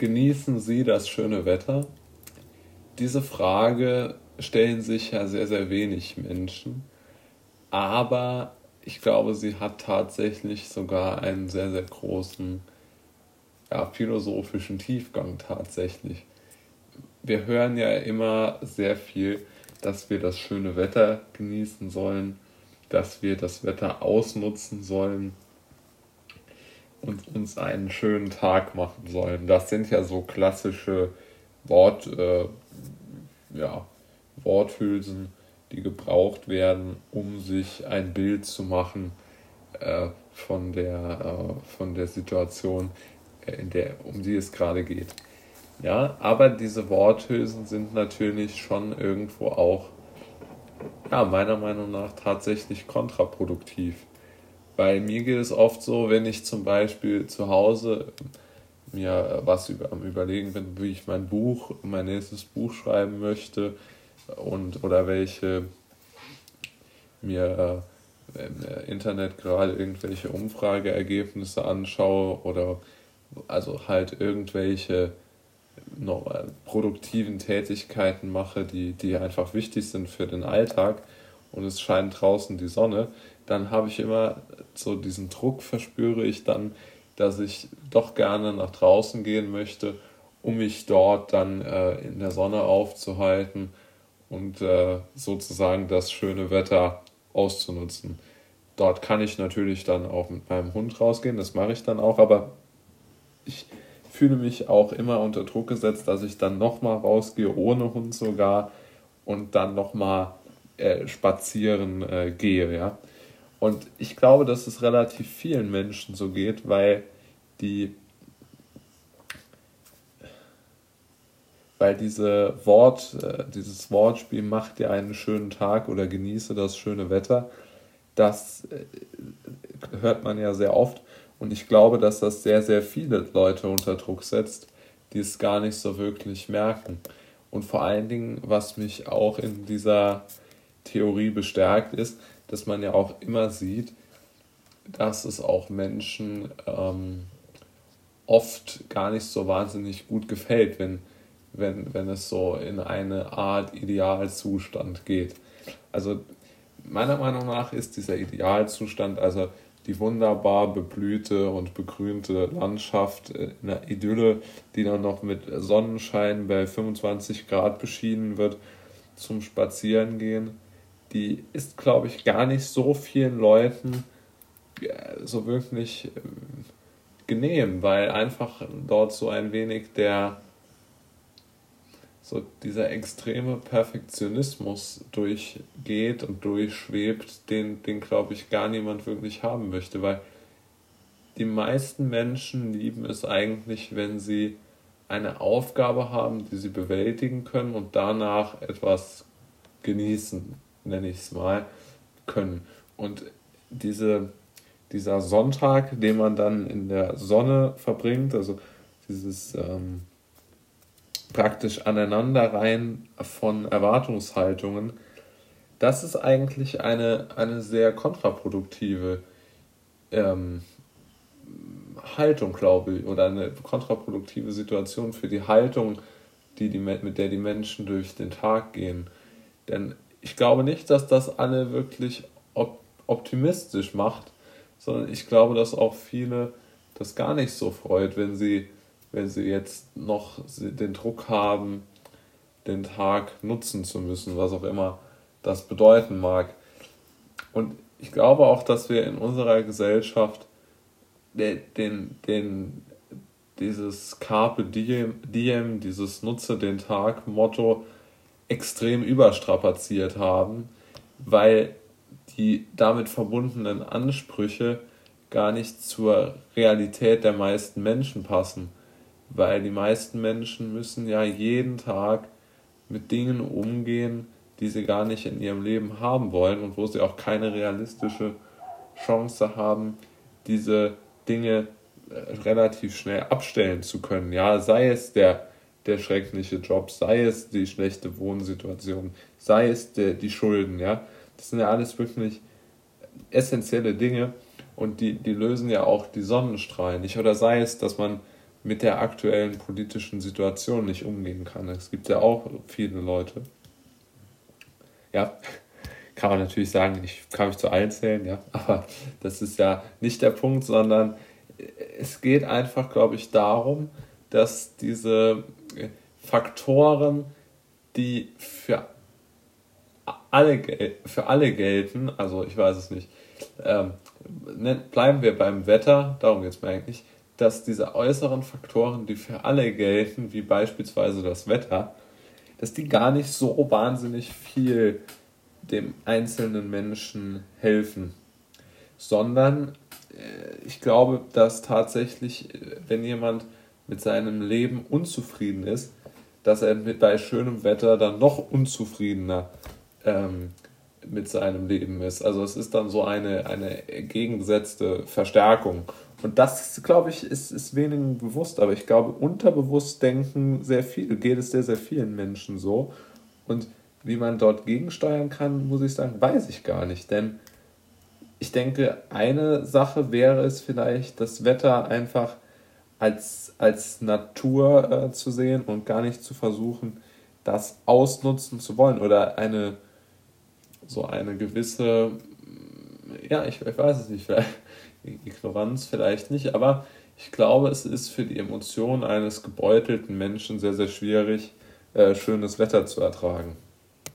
genießen Sie das schöne Wetter? Diese Frage stellen sich ja sehr, sehr wenig Menschen, aber ich glaube, sie hat tatsächlich sogar einen sehr, sehr großen ja, philosophischen Tiefgang tatsächlich. Wir hören ja immer sehr viel, dass wir das schöne Wetter genießen sollen, dass wir das Wetter ausnutzen sollen und uns einen schönen Tag machen sollen. Das sind ja so klassische Wort, äh, ja, Worthülsen, die gebraucht werden, um sich ein Bild zu machen äh, von, der, äh, von der Situation, äh, in der, um die es gerade geht. Ja, aber diese Worthülsen sind natürlich schon irgendwo auch, ja, meiner Meinung nach tatsächlich kontraproduktiv. Bei mir geht es oft so, wenn ich zum Beispiel zu Hause mir was über, am Überlegen bin, wie ich mein Buch, mein nächstes Buch schreiben möchte und oder welche mir äh, im Internet gerade irgendwelche Umfrageergebnisse anschaue oder also halt irgendwelche produktiven Tätigkeiten mache, die, die einfach wichtig sind für den Alltag und es scheint draußen die Sonne, dann habe ich immer so diesen Druck, verspüre ich dann, dass ich doch gerne nach draußen gehen möchte, um mich dort dann äh, in der Sonne aufzuhalten und äh, sozusagen das schöne Wetter auszunutzen. Dort kann ich natürlich dann auch mit meinem Hund rausgehen, das mache ich dann auch, aber ich fühle mich auch immer unter Druck gesetzt, dass ich dann nochmal rausgehe, ohne Hund sogar, und dann nochmal äh, spazieren äh, gehe, ja. Und ich glaube, dass es relativ vielen Menschen so geht, weil die weil diese Wort, äh, dieses Wortspiel macht dir einen schönen Tag oder genieße das schöne Wetter, das äh, hört man ja sehr oft. Und ich glaube, dass das sehr, sehr viele Leute unter Druck setzt, die es gar nicht so wirklich merken. Und vor allen Dingen, was mich auch in dieser Theorie bestärkt, ist, dass man ja auch immer sieht, dass es auch Menschen ähm, oft gar nicht so wahnsinnig gut gefällt, wenn wenn, wenn es so in eine Art Idealzustand geht. Also meiner Meinung nach ist dieser Idealzustand, also die wunderbar beblühte und begrünte Landschaft in der Idylle, die dann noch mit Sonnenschein bei 25 Grad beschienen wird, zum Spazierengehen, die ist, glaube ich, gar nicht so vielen Leuten so wirklich ähm, genehm, weil einfach dort so ein wenig der so dieser extreme Perfektionismus durchgeht und durchschwebt, den, den glaube ich gar niemand wirklich haben möchte, weil die meisten Menschen lieben es eigentlich, wenn sie eine Aufgabe haben, die sie bewältigen können und danach etwas genießen, nenne ich es mal, können. Und diese, dieser Sonntag, den man dann in der Sonne verbringt, also dieses ähm, praktisch Aneinanderreihen von Erwartungshaltungen, das ist eigentlich eine, eine sehr kontraproduktive ähm, Haltung, glaube ich, oder eine kontraproduktive Situation für die Haltung, die die, mit der die Menschen durch den Tag gehen. Denn ich glaube nicht, dass das alle wirklich op optimistisch macht, sondern ich glaube, dass auch viele das gar nicht so freut, wenn sie wenn sie jetzt noch den Druck haben, den Tag nutzen zu müssen, was auch immer das bedeuten mag. Und ich glaube auch, dass wir in unserer Gesellschaft den, den, den, dieses Carpe diem, diem, dieses Nutze den Tag Motto extrem überstrapaziert haben, weil die damit verbundenen Ansprüche gar nicht zur Realität der meisten Menschen passen weil die meisten Menschen müssen ja jeden Tag mit Dingen umgehen, die sie gar nicht in ihrem Leben haben wollen und wo sie auch keine realistische Chance haben, diese Dinge äh, relativ schnell abstellen zu können. Ja, sei es der, der schreckliche Job, sei es die schlechte Wohnsituation, sei es der, die Schulden, ja. Das sind ja alles wirklich essentielle Dinge und die, die lösen ja auch die Sonnenstrahlen nicht. Oder sei es, dass man mit der aktuellen politischen Situation nicht umgehen kann. Es gibt ja auch viele Leute. Ja, kann man natürlich sagen, ich kann mich zu allen zählen, ja, aber das ist ja nicht der Punkt, sondern es geht einfach, glaube ich, darum, dass diese Faktoren, die für alle, für alle gelten, also ich weiß es nicht, ähm, ne, bleiben wir beim Wetter, darum geht es mir eigentlich, dass diese äußeren Faktoren, die für alle gelten, wie beispielsweise das Wetter, dass die gar nicht so wahnsinnig viel dem einzelnen Menschen helfen, sondern äh, ich glaube, dass tatsächlich, äh, wenn jemand mit seinem Leben unzufrieden ist, dass er mit bei schönem Wetter dann noch unzufriedener ähm, mit seinem Leben ist. Also es ist dann so eine, eine gegengesetzte Verstärkung. Und das, glaube ich, ist, ist wenigen bewusst, aber ich glaube, unterbewusst denken sehr viel, geht es sehr, sehr vielen Menschen so. Und wie man dort gegensteuern kann, muss ich sagen, weiß ich gar nicht. Denn ich denke, eine Sache wäre es vielleicht, das Wetter einfach als, als Natur äh, zu sehen und gar nicht zu versuchen, das ausnutzen zu wollen oder eine so eine gewisse, ja, ich, ich weiß es nicht, vielleicht Ignoranz vielleicht nicht, aber ich glaube, es ist für die Emotionen eines gebeutelten Menschen sehr, sehr schwierig, äh, schönes Wetter zu ertragen.